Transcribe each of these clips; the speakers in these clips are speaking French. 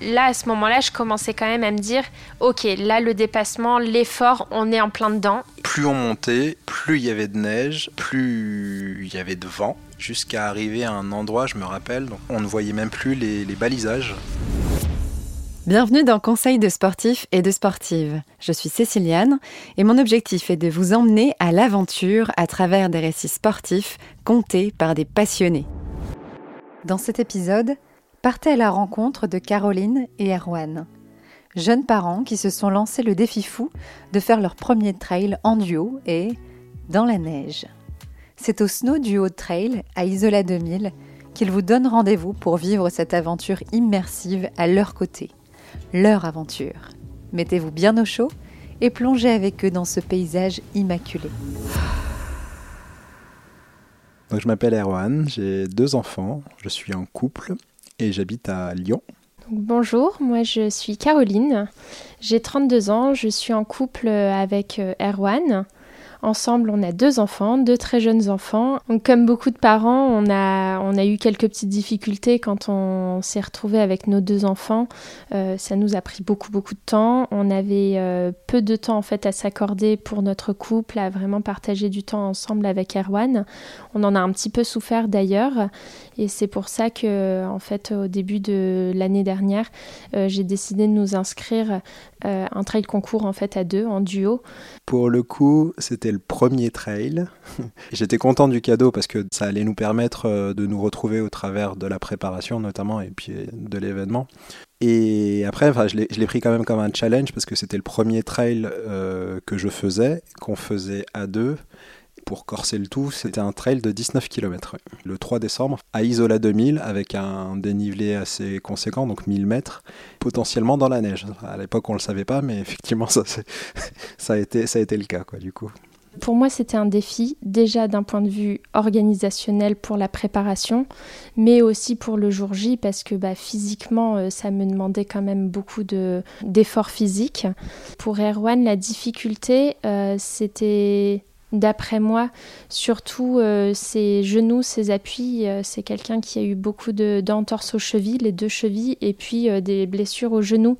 là, à ce moment-là, je commençais quand même à me dire, ok, là, le dépassement, l'effort, on est en plein dedans. Plus on montait, plus il y avait de neige, plus il y avait de vent, jusqu'à arriver à un endroit, je me rappelle, on ne voyait même plus les, les balisages. Bienvenue dans Conseil de sportifs et de sportives. Je suis Céciliane et mon objectif est de vous emmener à l'aventure à travers des récits sportifs contés par des passionnés. Dans cet épisode, partez à la rencontre de Caroline et Erwan, jeunes parents qui se sont lancés le défi fou de faire leur premier trail en duo et dans la neige. C'est au Snow Duo Trail à Isola 2000 qu'ils vous donnent rendez-vous pour vivre cette aventure immersive à leur côté leur aventure. Mettez-vous bien au chaud et plongez avec eux dans ce paysage immaculé. je m'appelle Erwan, j'ai deux enfants, je suis en couple et j'habite à Lyon. bonjour, moi je suis Caroline, j'ai 32 ans, je suis en couple avec euh, Erwan. Ensemble, on a deux enfants, deux très jeunes enfants. Donc, comme beaucoup de parents, on a, on a eu quelques petites difficultés quand on s'est retrouvé avec nos deux enfants. Euh, ça nous a pris beaucoup, beaucoup de temps. On avait euh, peu de temps en fait à s'accorder pour notre couple, à vraiment partager du temps ensemble avec Erwan. On en a un petit peu souffert d'ailleurs. Et c'est pour ça que, en fait, au début de l'année dernière, euh, j'ai décidé de nous inscrire un trail concours en fait à deux, en duo. Pour le coup, c'était le premier trail. J'étais content du cadeau parce que ça allait nous permettre euh, de nous retrouver au travers de la préparation notamment et puis de l'événement. Et après, enfin, je l'ai pris quand même comme un challenge parce que c'était le premier trail euh, que je faisais, qu'on faisait à deux pour corser le tout, c'était un trail de 19 km. Le 3 décembre, à Isola 2000, avec un dénivelé assez conséquent, donc 1000 mètres, potentiellement dans la neige. À l'époque, on ne le savait pas, mais effectivement, ça, ça, a, été, ça a été le cas, quoi, du coup. Pour moi, c'était un défi, déjà d'un point de vue organisationnel pour la préparation, mais aussi pour le jour J, parce que bah, physiquement, euh, ça me demandait quand même beaucoup d'efforts physiques. Pour Erwan, la difficulté, euh, c'était D'après moi, surtout euh, ses genoux, ses appuis, c'est quelqu'un qui a eu beaucoup d'entorses aux chevilles, les deux chevilles, et puis des blessures aux genoux.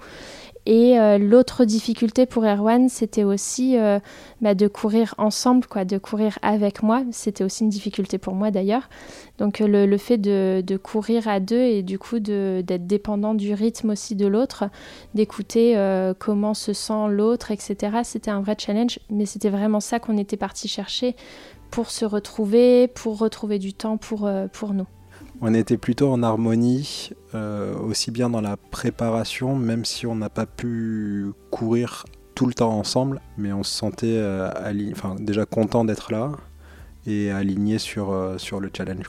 Et euh, l'autre difficulté pour Erwan, c'était aussi euh, bah, de courir ensemble, quoi, de courir avec moi. C'était aussi une difficulté pour moi d'ailleurs. Donc euh, le, fait de, courir à deux et du coup d'être dépendant du rythme aussi de l'autre, d'écouter comment se sent l'autre, etc. C'était un vrai challenge, mais c'était vraiment ça qu'on était parti chercher pour se retrouver, pour retrouver du temps pour, pour nous. On était plutôt en harmonie, euh, aussi bien dans la préparation, même si on n'a pas pu courir tout le temps ensemble, mais on se sentait euh, déjà content d'être là et aligné sur, euh, sur le challenge.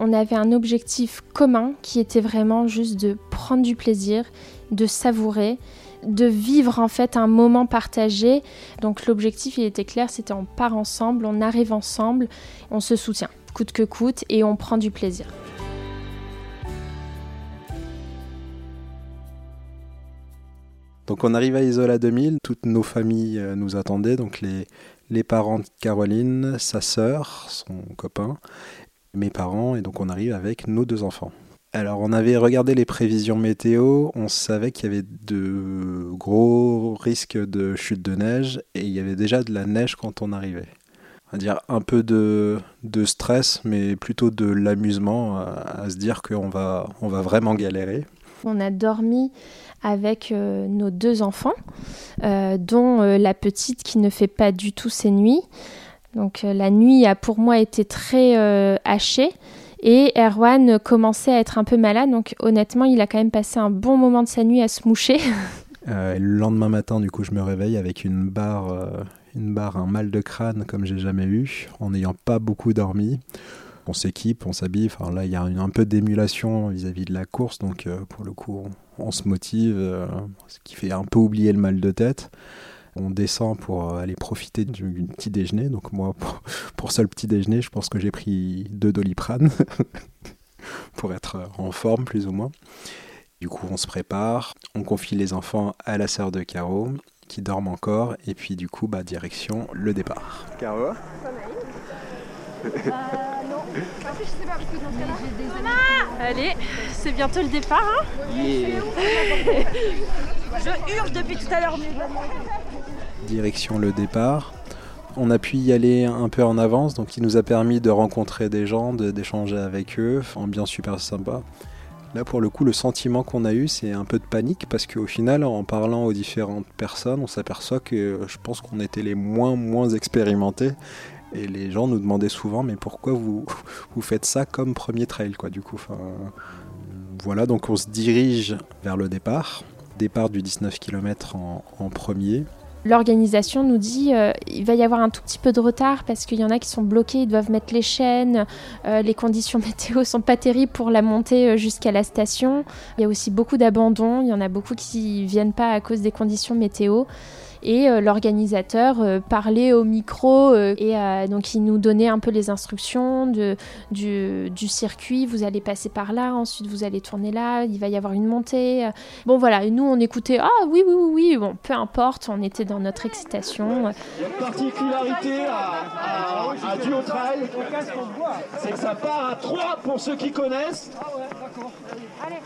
On avait un objectif commun qui était vraiment juste de prendre du plaisir, de savourer de vivre en fait un moment partagé. Donc l'objectif il était clair, c'était on part ensemble, on arrive ensemble, on se soutient coûte que coûte et on prend du plaisir. Donc on arrive à Isola 2000, toutes nos familles euh, nous attendaient, donc les, les parents de Caroline, sa sœur, son copain, mes parents, et donc on arrive avec nos deux enfants. Alors on avait regardé les prévisions météo, on savait qu'il y avait de gros risques de chute de neige et il y avait déjà de la neige quand on arrivait. On va dire un peu de, de stress, mais plutôt de l'amusement à, à, se dire qu'on va, on va vraiment galérer. On a dormi avec euh, nos deux enfants, euh, dont euh, la petite qui ne fait pas du tout ses nuits. Donc la nuit a pour moi été très hachée. Et Erwan commençait à être un peu malade, donc honnêtement, il a quand même passé un bon moment de sa nuit à se moucher. le lendemain matin, du coup, je me réveille avec une barre, une barre, un mal de crâne comme j'ai jamais eu, en n'ayant pas beaucoup dormi on s'équipe, on s'habille. Enfin, là, il y a un peu d'émulation vis-à-vis de la course, donc euh, pour le coup, on, se motive, euh, ce qui fait un peu oublier le mal de tête. On descend pour aller profiter du, petit déjeuner. Donc moi, pour, seul petit déjeuner, je pense que j'ai pris deux doliprane pour être en forme plus ou moins. Du coup, on se prépare, on confie les enfants à la sœur de Caro qui dorment encore et puis du coup, bah, direction le départ. Caro Allez, c'est bientôt le départ. Hein Je hurle depuis tout à l'heure. Direction le départ. On a pu y aller un peu en avance, donc il nous a permis de rencontrer des gens, d'échanger avec eux, ambiance super sympa. Là, pour le coup, le sentiment qu'on a eu, c'est un peu de panique parce qu'au final, en parlant aux différentes personnes, on s'aperçoit que je pense qu'on était les moins, moins expérimentés. Et les gens nous demandaient souvent, mais pourquoi vous, vous faites ça comme premier trail, du coup. Voilà, donc on se dirige vers le départ. Départ du 19 km en, en premier l'organisation nous dit euh, il va y avoir un tout petit peu de retard parce qu'il y en a qui sont bloqués, ils doivent mettre les chaînes, euh, les conditions météo sont pas terribles pour la montée euh, jusqu'à la station. Il y a aussi beaucoup d'abandons, il y en a beaucoup qui viennent pas à cause des conditions météo et euh, l'organisateur euh, parlait au micro euh, et donc il nous donnait un peu les instructions de, du, du, circuit. Vous allez passer par là, ensuite vous allez tourner là, il va y avoir une montée. Bon voilà, et nous on écoutait ah oui oui oui oui, bon peu importe, on était dans notre excitation. Il y a une particularité à, à, à Duo Trail, c'est que ça part à 3 pour ceux qui connaissent. Ah ouais, d'accord. Allez,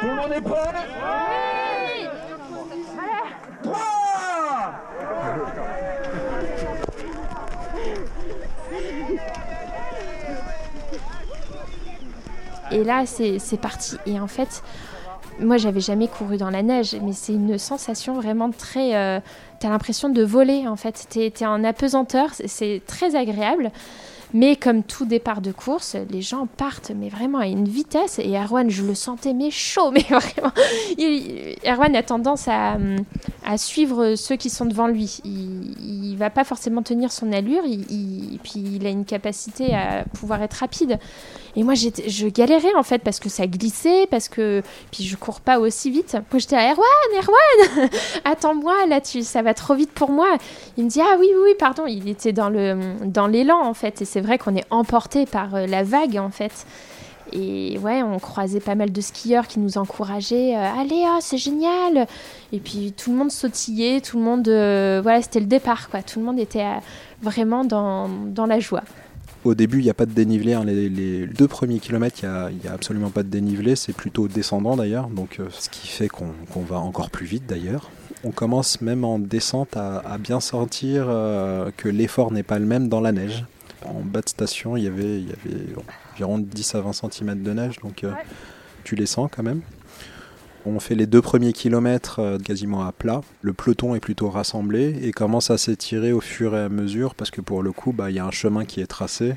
Tout le monde est prêt? Et là, c'est parti. Et en fait, moi, j'avais jamais couru dans la neige, mais c'est une sensation vraiment très. Euh, T'as l'impression de voler, en fait. T'es es en apesanteur, c'est très agréable. Mais comme tout départ de course, les gens partent, mais vraiment à une vitesse. Et Erwan, je le sentais, mais chaud, mais vraiment. Erwan a tendance à, suivre ceux qui sont devant lui. Il, ne va pas forcément tenir son allure, il, puis il a une capacité à pouvoir être rapide. Et moi, je galérais en fait parce que ça glissait, parce que puis je cours pas aussi vite. Moi, j'étais à Erwan, Erwan, attends-moi là, tu, ça va trop vite pour moi. Il me dit ah oui, oui, oui, pardon. Il était dans le dans l'élan en fait, et c'est vrai qu'on est emporté par euh, la vague en fait. Et ouais, on croisait pas mal de skieurs qui nous encourageaient. Euh, Allez, oh, c'est génial Et puis tout le monde sautillait, tout le monde... Euh, voilà, c'était le départ, quoi. Tout le monde était vraiment dans, dans la joie. Au début, il n'y a pas de dénivelé. Hein. Les, deux premiers kilomètres, il n'y a, absolument pas de dénivelé. C'est plutôt descendant d'ailleurs, donc euh, ce qui fait qu'on va encore plus vite d'ailleurs. On commence même en descente à, bien sentir euh, que l'effort n'est pas le même dans la neige. En bas de station, il y avait, il y avait environ 10 à 20 cm de neige, donc euh, tu les sens quand même. On fait les deux premiers kilomètres euh, quasiment à plat. Le peloton est plutôt rassemblé et commence à s'étirer au fur et à mesure parce que pour le coup, bah, il y a un chemin qui est tracé.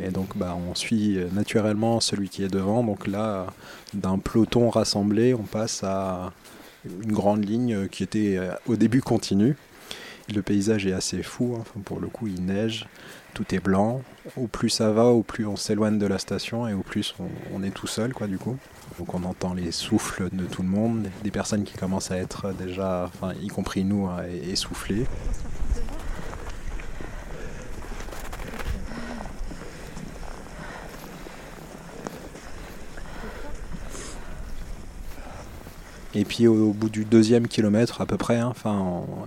Et donc bah, on suit naturellement celui qui est devant. Donc là, d'un peloton rassemblé, on passe à une grande ligne qui était euh, au début continue. Le paysage est assez fou, hein. pour le coup il neige, tout est blanc. Au plus ça va, au plus on s'éloigne de la station et au plus on, est tout seul quoi du coup. Donc on entend les souffles de tout le monde, des personnes qui commencent à être déjà, y compris nous, hein, essoufflées. Et puis au, bout du deuxième kilomètre à peu près, hein,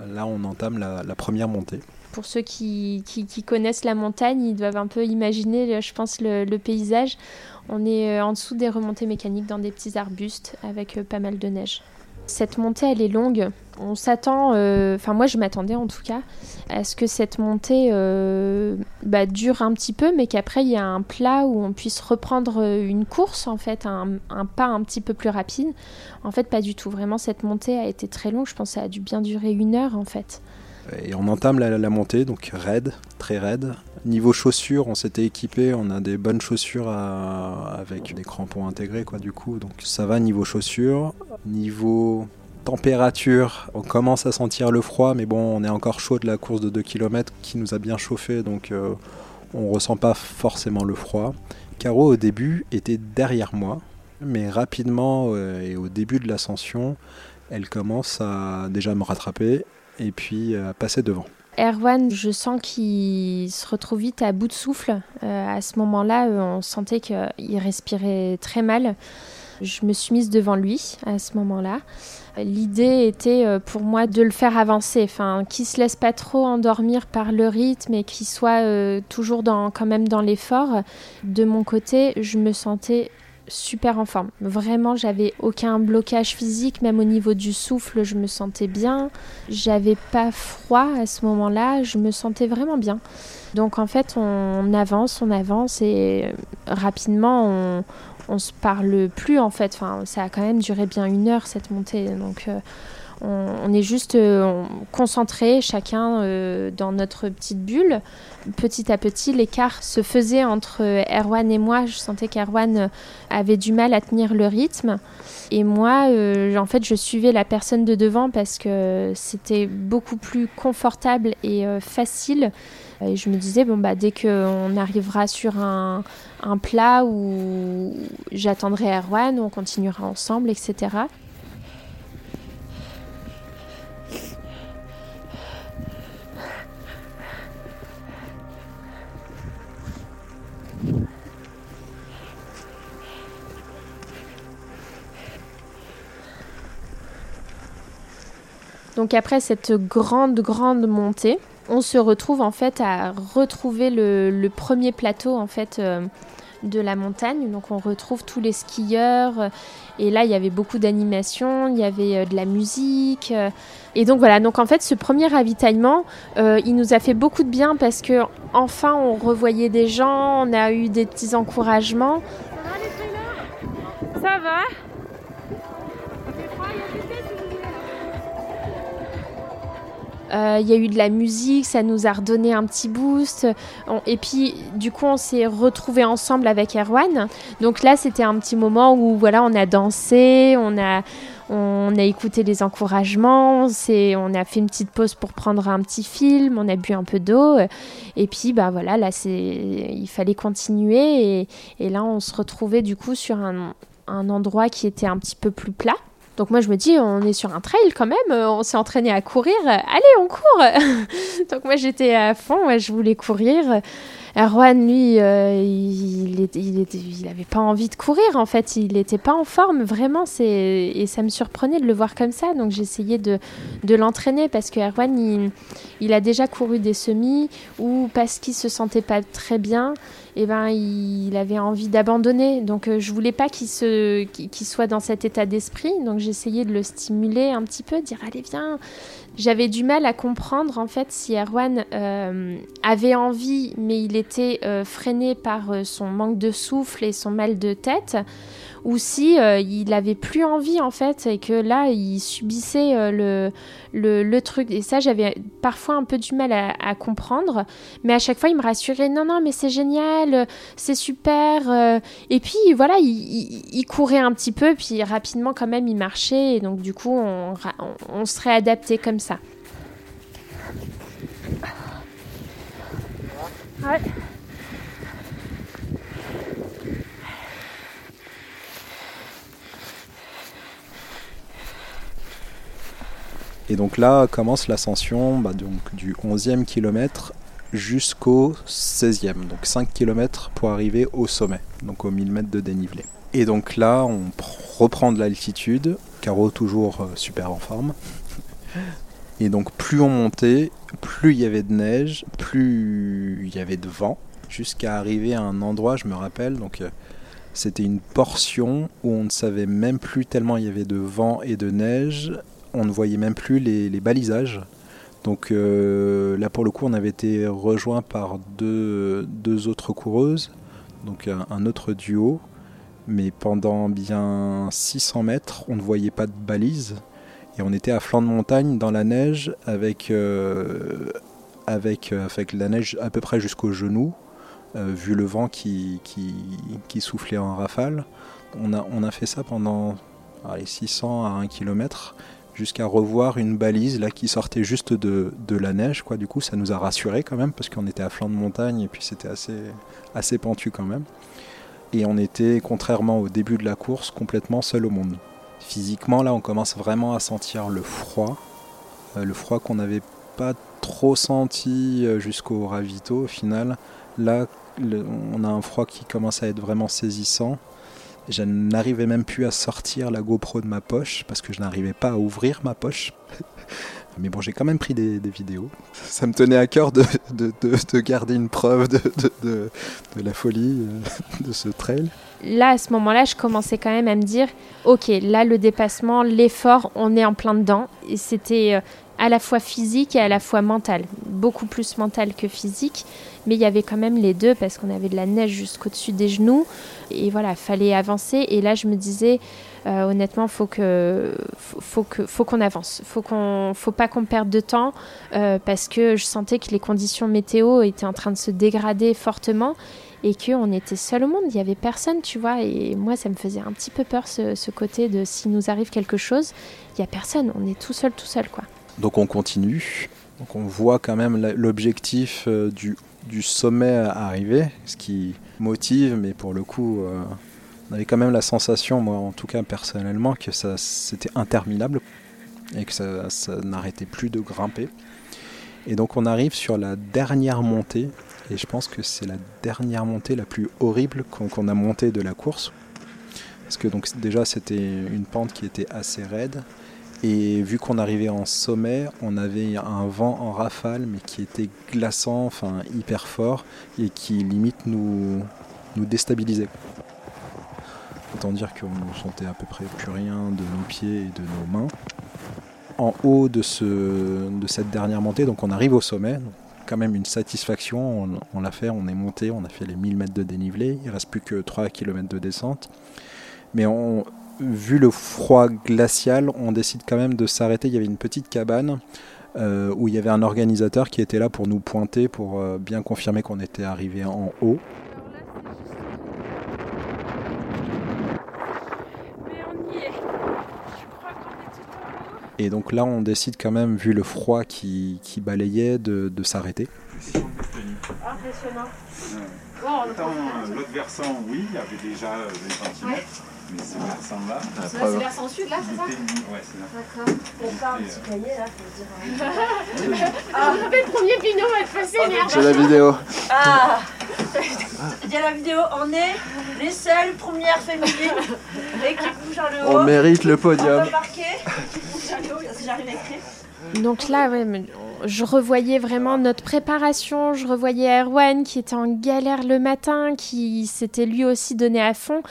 là on entame la, première montée. Pour ceux qui, connaissent la montagne, ils doivent un peu imaginer, je pense, le, paysage. On est euh, en dessous des remontées mécaniques dans des petits arbustes avec euh, pas mal de neige. Cette montée, elle est longue. On s'attend, euh, enfin moi je m'attendais en tout cas, à ce que cette montée bah, dure un petit peu, mais qu'après il y a un plat où on puisse reprendre une course, en fait, un, pas un petit peu plus rapide. En fait, pas du tout. Vraiment, cette montée a été très longue. Je pense que ça a dû bien durer une heure en fait. Et on entame la, montée, donc raide, très raide. Niveau chaussures, on s'était équipé, on a des bonnes chaussures avec des crampons intégrés, quoi, du coup. Donc ça va niveau chaussures. Niveau température, on commence à sentir le froid, mais bon, on est encore chaud de la course de 2 km qui nous a bien chauffé, donc euh, on ressent pas forcément le froid. Caro, au début, était derrière moi, mais rapidement euh, et au début de l'ascension, elle commence à déjà me rattraper et puis à passer devant. Erwan, je sens qu'il se retrouve vite à bout de souffle. Euh, à ce moment-là, euh, on sentait qu'il respirait très mal. Je me suis mise devant lui à ce moment-là. L'idée était euh, pour moi de le faire avancer, enfin, qu'il se laisse pas trop endormir par le rythme et qu'il soit euh, toujours dans, quand même dans l'effort. De mon côté, je me sentais super en forme. Vraiment, j'avais aucun blocage physique, même au niveau du souffle, je me sentais bien. J'avais pas froid à ce moment-là, je me sentais vraiment bien. Donc en fait, on avance, on avance et rapidement, on, on se parle plus en fait. Enfin, ça a quand même duré bien une heure cette montée. Donc euh, on, est juste euh, concentré chacun euh, dans notre petite bulle. Petit à petit, l'écart se faisait entre Erwan et moi. Je sentais qu'Erwan avait du mal à tenir le rythme. Et moi, en fait, je suivais la personne de devant parce que c'était beaucoup plus confortable et facile et je me disais, bon, bah, dès qu'on arrivera sur un, un plat où j'attendrai Erwan, on continuera ensemble, etc. Donc après cette grande, grande montée, on se retrouve en fait à retrouver le, premier plateau en fait euh, de la montagne. Donc on retrouve tous les skieurs. Et là, il y avait beaucoup d'animation, il y avait euh, de la musique. Euh. et donc voilà, donc en fait, ce premier ravitaillement, il nous a fait beaucoup de bien parce que enfin, on revoyait des gens, on a eu des petits encouragements. Ça va? Euh, il y a eu de la musique, ça nous a redonné un petit boost. et puis, du coup, on s'est retrouvés ensemble avec Erwan. Donc là, c'était un petit moment où voilà, on a dansé, on a, on a écouté les encouragements, on a fait une petite pause pour prendre un petit film, on a bu un peu d'eau. Et puis, bah voilà, là, il fallait continuer. Et, et, là, on se retrouvait du coup sur un, un endroit qui était un petit peu plus plat. Donc moi je me dis on est sur un trail quand même, euh, on s'est entraîné à courir, allez on court. Donc moi j'étais à fond, je voulais courir. Erwan, lui, euh, il, il, avait pas envie de courir en fait, il n'était pas en forme vraiment, et ça me surprenait de le voir comme ça. Donc j'essayais de, de l'entraîner parce que Erwan, il, a déjà couru des semis ou parce qu'il se sentait pas très bien, eh ben il, avait envie d'abandonner. Donc euh, je voulais pas qu'il qu'il soit dans cet état d'esprit. Donc j'essayais de le stimuler un petit peu, dire allez viens, j'avais du mal à comprendre en fait si Erwan euh, avait envie, mais il était euh, freiné par euh, son manque de souffle et son mal de tête, ou si il avait plus envie en fait et que là il subissait le, le, truc. Et ça, j'avais parfois un peu du mal à, comprendre, mais à chaque fois il me rassurait non non mais c'est génial, c'est super. et puis voilà, il, courait un petit peu, puis rapidement quand même il marchait, et donc du coup on, serait adapté comme ça. Et donc là commence l'ascension bah, du 11e kilomètre jusqu'au 16e, donc 5 km pour arriver au sommet, donc aux 1000 mètres de dénivelé. Et donc là, on reprend de l'altitude, Caro toujours euh, super en forme. Et donc plus on montait, plus il y avait de neige, plus il y avait de vent, jusqu'à arriver à un endroit, je me rappelle, donc euh, c'était une portion où on ne savait même plus tellement il y avait de vent et de neige, on ne voyait même plus les, balisages. Donc euh, là pour le coup on avait été rejoint par deux, autres coureuses, donc un autre duo, mais pendant bien 600 mètres on ne voyait pas de balises. Et on était à flanc de montagne dans la neige avec, euh, euh, la neige à peu près jusqu'aux genoux, euh, vu le vent qui, soufflait en rafale. On a, on a fait ça pendant allez, 600 à 1 km jusqu'à revoir une balise là qui sortait juste de, de, la neige. Quoi. Du coup, ça nous a rassuré quand même parce qu'on était à flanc de montagne et puis c'était assez, assez pentu quand même. Et on était, contrairement au début de la course, complètement seul au monde. Physiquement, là, on commence vraiment à sentir le froid. Euh, le froid qu'on n'avait pas trop senti euh, jusqu'au ravito au final. Là, on a un froid qui commence à être vraiment saisissant. Je n'arrivais même plus à sortir la GoPro de ma poche parce que je n'arrivais pas à ouvrir ma poche. Mais bon, j'ai quand même pris des, vidéos. Ça me tenait à cœur de, de, garder une preuve de, de, la folie euh, de ce trail. Là, à ce moment-là, je commençais quand même à me dire, ok, là, le dépassement, l'effort, on est en plein dedans. Et c'était euh, à la fois physique et à la fois mental. Beaucoup plus mental que physique. Mais il y avait quand même les deux parce qu'on avait de la neige jusqu'au-dessus des genoux. Et voilà, fallait avancer. Et là, je me disais, euh, honnêtement, faut que, faut, que, faut qu'on avance. Faut qu'on, faut pas qu'on perde de temps euh, parce que je sentais que les conditions météo étaient en train de se dégrader fortement et qu'on était seul au monde. Il y avait personne, tu vois. Et moi, ça me faisait un petit peu peur ce, ce côté de s'il nous arrive quelque chose, il y a personne. On est tout seul, tout seul, quoi. Donc on continue. Donc on voit quand même l'objectif euh, du, sommet arriver, ce qui motive, mais pour le coup, on avait quand même la sensation, moi en tout cas personnellement, que ça c'était interminable et que ça, n'arrêtait plus de grimper. Et donc on arrive sur la dernière montée, et je pense que c'est la dernière montée la plus horrible qu'on a montée de la course. Parce que donc déjà c'était une pente qui était assez raide, et vu qu'on arrivait en sommet, on avait un vent en rafale, mais qui était glaçant, enfin hyper fort, et qui limite nous, nous déstabilisait. Autant dire qu'on ne sentait à peu près plus rien de nos pieds et de nos mains. En haut de, ce, de cette dernière montée, donc on arrive au sommet, quand même une satisfaction, on, l'a fait, on est monté, on a fait les 1000 mètres de dénivelé, il reste plus que 3 km de descente. Mais on, vu le froid glacial, on décide quand même de s'arrêter. Il y avait une petite cabane euh, où il y avait un organisateur qui était là pour nous pointer, pour euh, bien confirmer qu'on était arrivé en haut. Et donc là, on décide quand même, vu le froid qui, qui balayait, de, de s'arrêter. Impressionnant. Bon, l'autre versant, oui, il y avait déjà 20 cm. Mais ce versant-là. C'est le versant sud, là, c'est ça Ouais, c'est là. D'accord. On pas un petit cahier, là, faut dire. ah, le premier pinot va être passé, merde. C'est la vidéo. Ah Il y a la vidéo, on est les seules premières féminines et qui bougent le haut. On mérite le podium. On va marquer, qui bougent le haut, j'arrive à écrire. Donc là, ouais, je revoyais vraiment notre préparation, je revoyais Erwan qui était en galère le matin, qui s'était lui aussi donné à fond.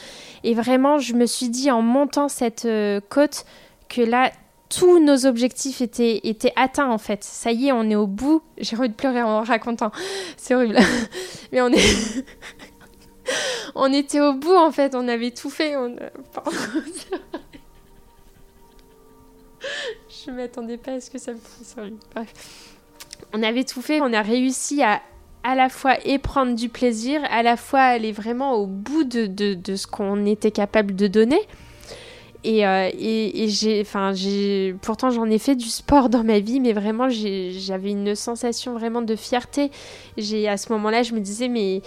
Et vraiment, je me suis dit en montant cette euh, côte que là, tous nos objectifs étaient, atteints en fait. Ça y est, on est au bout. J'ai envie de pleurer en racontant. C'est horrible. Mais on est... on était au bout en fait, on avait tout fait. On... je m'attendais pas à ce que ça me fasse Bref. On avait tout fait, on a réussi à à la fois et prendre du plaisir, à la fois aller vraiment au bout de, de, ce qu'on était capable de donner. Et, euh, et, j'ai, enfin, j'ai, pourtant j'en ai fait du sport dans ma vie, mais vraiment j'avais une sensation vraiment de fierté. J'ai, à ce moment-là, je me disais, mais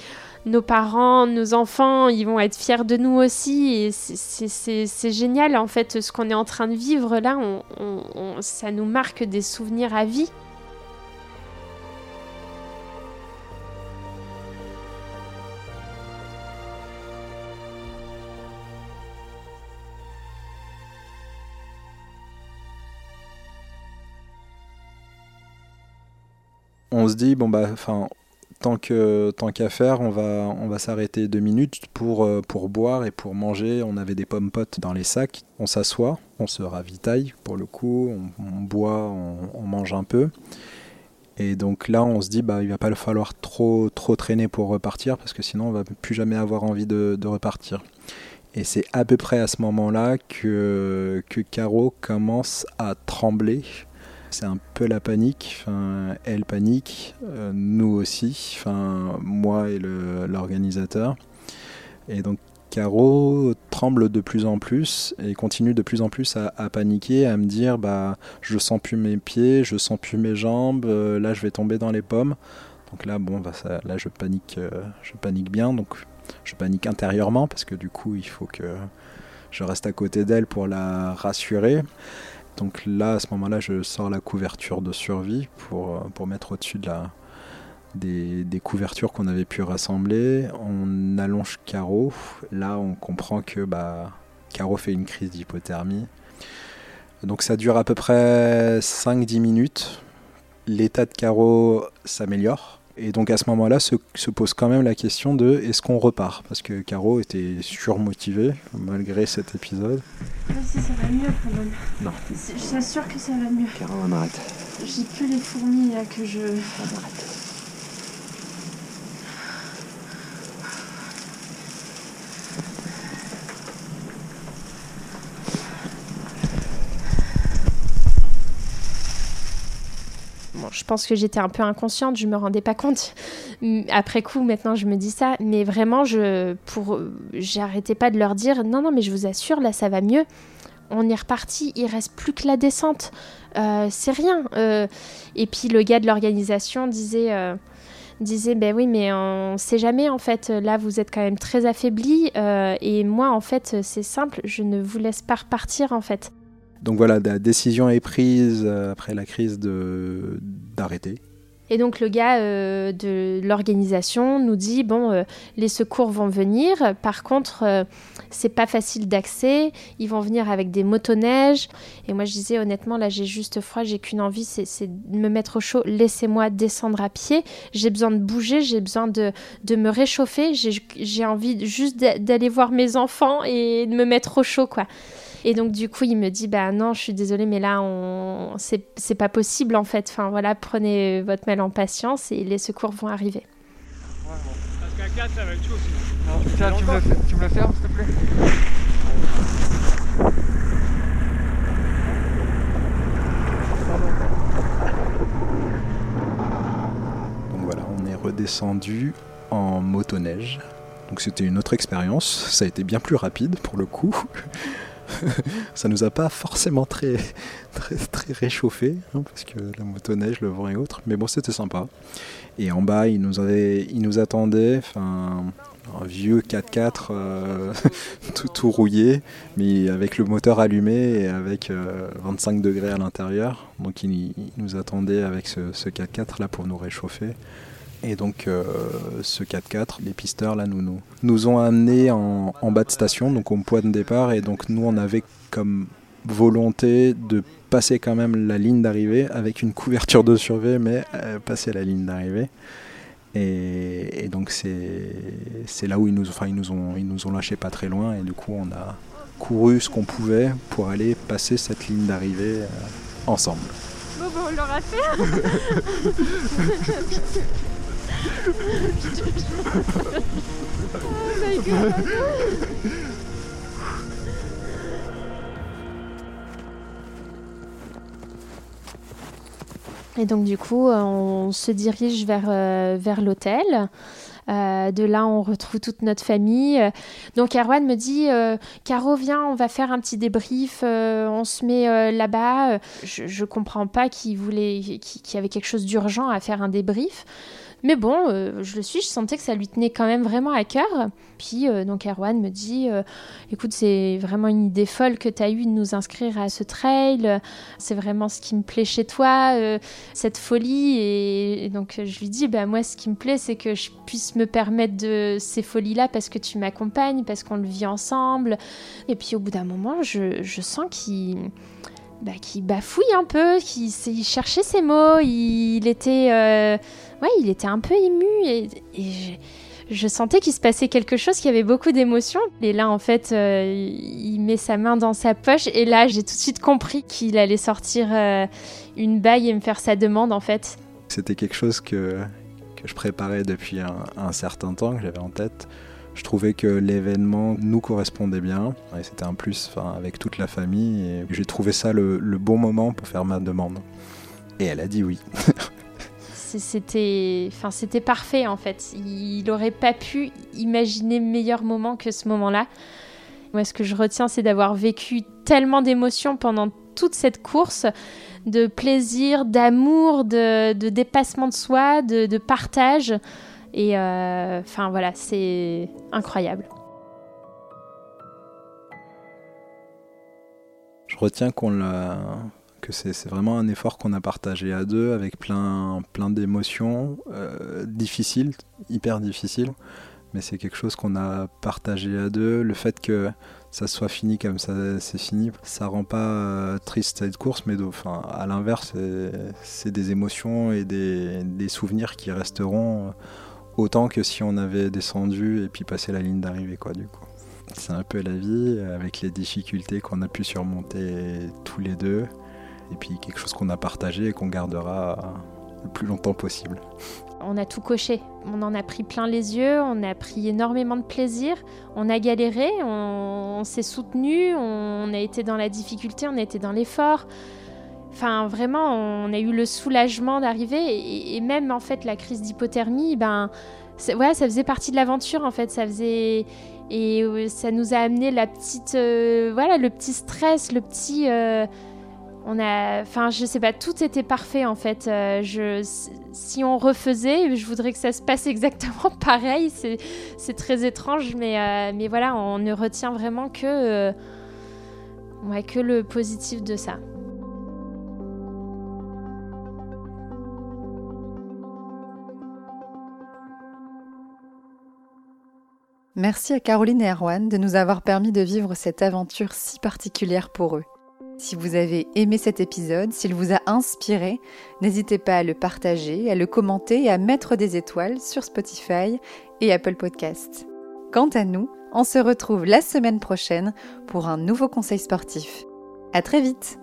nos parents, nos enfants, ils vont être fiers de nous aussi. Et c'est génial, en fait, ce qu'on est en train de vivre là, ça nous marque des souvenirs à vie. On se dit bon bah enfin tant qu'à faire, on va on va s'arrêter deux minutes pour euh, pour boire et pour manger. On avait des pommes potes dans les sacs. On s'assoit, on se ravitaille pour le coup, on, boit, on, mange un peu. Et donc là, on se dit bah il va pas falloir trop trop traîner pour repartir parce que sinon on va plus jamais avoir envie de, de repartir. Et c'est à peu près à ce moment-là que que Caro commence à trembler c'est un peu la panique. Elle panique, euh, nous aussi, moi et l'organisateur. Et donc Caro tremble de plus en plus et continue de plus en plus à, paniquer, à me dire bah je sens plus mes pieds, je sens plus mes jambes, euh, là je vais tomber dans les pommes. Donc là bon bah ça, là je panique, euh, je panique bien, donc je panique intérieurement parce que du coup il faut que je reste à côté d'elle pour la rassurer. Donc là, à ce moment-là, je sors la couverture de survie pour, euh, pour mettre au-dessus de la, des, couvertures qu'on avait pu rassembler. On allonge Caro. Là, on comprend que bah, Caro fait une crise d'hypothermie. Donc ça dure à peu près 5-10 minutes. L'état de Caro s'améliore. Et donc à ce moment-là se, se pose quand même la question de est-ce qu'on repart? Parce que Caro était surmotivée malgré cet épisode. Si ça va mieux quand même. Non. Je t'assure que ça va mieux. Caro, on arrête. J'ai plus les fourmis là que je. Bon, je pense que j'étais un peu inconsciente, je me rendais pas compte. Après coup, maintenant, je me dis ça, mais vraiment, je, pour, j'arrêtais pas de leur dire, non, non, mais je vous assure, là, ça va mieux. On est reparti, il reste plus que la descente. Euh, c'est rien. Euh, et puis le gars de l'organisation disait, euh, disait, ben oui, mais on sait jamais en fait. Là, vous êtes quand même très affaibli. et moi, en fait, c'est simple, je ne vous laisse pas repartir en fait. Donc voilà, la décision est prise euh, après la crise de d'arrêter. Et donc le gars euh, de l'organisation nous dit bon, euh, les secours vont venir. Par contre, euh, c'est pas facile d'accès. Ils vont venir avec des motoneiges. Et moi je disais honnêtement là j'ai juste froid, j'ai qu'une envie, c'est de me mettre au chaud. Laissez-moi descendre à pied. J'ai besoin de bouger, j'ai besoin de, de me réchauffer. J'ai j'ai envie juste d'a- d'aller voir mes enfants et de me mettre au chaud quoi. Et donc du coup, il me dit bah non, je suis désolée, mais là, on c'est c'est pas possible en fait. Enfin voilà, prenez votre mal en patience et les secours vont arriver. Parce qu'à 4, ça va être chaud aussi. Alors, tiens, tu me, le, tu me le fermes, s'il te plaît? Donc voilà, on est redescendu en motoneige. Donc c'était une autre expérience. Ça a été bien plus rapide pour le coup. ça nous a pas forcément très, très, très réchauffé, hein, parce que la motoneige, le vent et autres. Mais bon, c'était sympa. Et en bas, il nous, avait, il nous attendait, enfin, un vieux 4x4 euh, tout, rouillé, mais avec le moteur allumé et avec euh, 25 degrés à l'intérieur. Donc il, il nous attendait avec ce, ce 4x4 là pour nous réchauffer. Et donc euh, ce 4x4, les pisteurs là nous, nous, nous ont amenés en, en bas de station, donc au point de départ, et donc nous on avait comme volonté de passer quand même la ligne d'arrivée avec une couverture de survie, mais euh, passer la ligne d'arrivée. Et, et donc c'est c'est là où ils nous, enfin, ils, nous ont, ils nous ont lâché pas très loin, et du coup on a couru ce qu'on pouvait pour aller passer cette ligne d'arrivée euh, ensemble. Bon, bon, on l'aura fait. Et donc du coup, euh, on se dirige vers, euh, vers l'hôtel. Euh, de là, on retrouve toute notre famille. Donc Erwan me dit, euh, Caro, viens, on va faire un petit débrief. on se met là-bas. Je, je comprends pas qu'il voulait, qu'il y avait quelque chose d'urgent à faire un débrief. Mais bon, euh, je le suis, je sentais que ça lui tenait quand même vraiment à cœur. Puis euh, donc Erwan me dit, euh, écoute, c'est vraiment une idée folle que tu as eue de nous inscrire à ce trail. C'est vraiment ce qui me plaît chez toi, cette folie. Et, et donc je lui dis, bah, moi, ce qui me plaît, c'est que je puisse me permettre de ces folies-là parce que tu m'accompagnes, parce qu'on le vit ensemble. Et puis au bout d'un moment, je, je sens qu'il bah, qu'il bafouille un peu, s'est- il cherchait ses mots, il, était, euh, ouais, il était un peu ému et, je, sentais qu'il se passait quelque chose, qu'il y avait beaucoup d'émotions. Et là, en fait, euh, il met sa main dans sa poche et là, j'ai tout de suite compris qu'il allait sortir euh, une bague et me faire sa demande, en fait. C'était quelque chose que, que je préparais depuis un certain temps, que j'avais en tête. Je trouvais que l'événement nous correspondait bien, et c'était un plus avec toute la famille, et j'ai trouvé ça le, bon moment pour faire ma demande. Et elle a dit oui. C'était, enfin, c'était parfait en fait. Il n'aurait pas pu imaginer meilleur moment que ce moment-là. Moi, ce que je retiens, c'est d'avoir vécu tellement d'émotions pendant toute cette course, de plaisir, d'amour, de, de dépassement de soi, de, de partage. Et euh, voilà, c'est incroyable. Je retiens qu'on l'a, que c'est vraiment un effort qu'on a partagé à deux avec plein, plein d'émotions euh, difficiles, hyper difficiles. Mais c'est quelque chose qu'on a partagé à deux. Le fait que ça soit fini comme ça c'est fini, ça rend pas euh, triste cette course, mais à l'inverse, c'est des émotions et des, des, souvenirs qui resteront autant que si on avait descendu et puis passé la ligne d'arrivée, quoi, du coup. C'est un peu la vie, avec les difficultés qu'on a pu surmonter tous les deux, et puis quelque chose qu'on a partagé et qu'on gardera le plus longtemps possible. On a tout coché, on en a pris plein les yeux, on a pris énormément de plaisir, on a galéré, on, s'est soutenu, on a été dans la difficulté, on a été dans l'effort. Enfin, vraiment, on a eu le soulagement d'arriver et, même en fait la crise d'hypothermie, ben, ouais, ça faisait partie de l'aventure en fait, ça faisait et euh, ça nous a amené la petite, euh, voilà, le petit stress, le petit, euh, on a, enfin, je sais pas, tout était parfait en fait. si on refaisait, je voudrais que ça se passe exactement pareil. C'est très étrange, mais mais voilà, on ne retient vraiment que, ouais, que le positif de ça. Merci à Caroline et Erwan de nous avoir permis de vivre cette aventure si particulière pour eux. Si vous avez aimé cet épisode, s'il vous a inspiré, n'hésitez pas à le partager, à le commenter et à mettre des étoiles sur Spotify et Apple Podcasts. Quant à nous, on se retrouve la semaine prochaine pour un nouveau conseil sportif. À très vite!